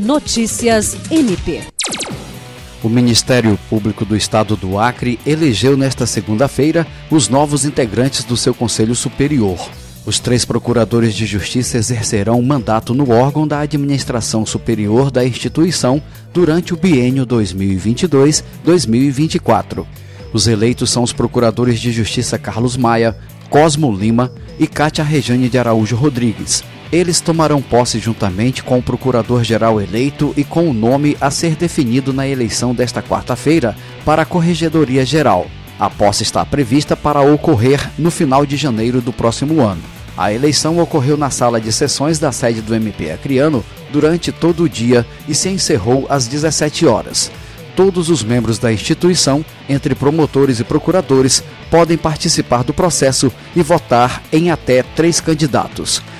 Notícias MP. O Ministério Público do Estado do Acre elegeu nesta segunda-feira os novos integrantes do seu Conselho Superior. Os três procuradores de justiça exercerão um mandato no órgão da administração superior da instituição durante o biênio 2022-2024. Os eleitos são os procuradores de justiça Carlos Maia, Cosmo Lima e Cátia Rejane de Araújo Rodrigues. Eles tomarão posse juntamente com o procurador-geral eleito e com o nome a ser definido na eleição desta quarta-feira para a Corregedoria Geral. A posse está prevista para ocorrer no final de janeiro do próximo ano. A eleição ocorreu na sala de sessões da sede do MP Acriano durante todo o dia e se encerrou às 17 horas. Todos os membros da instituição, entre promotores e procuradores, podem participar do processo e votar em até três candidatos.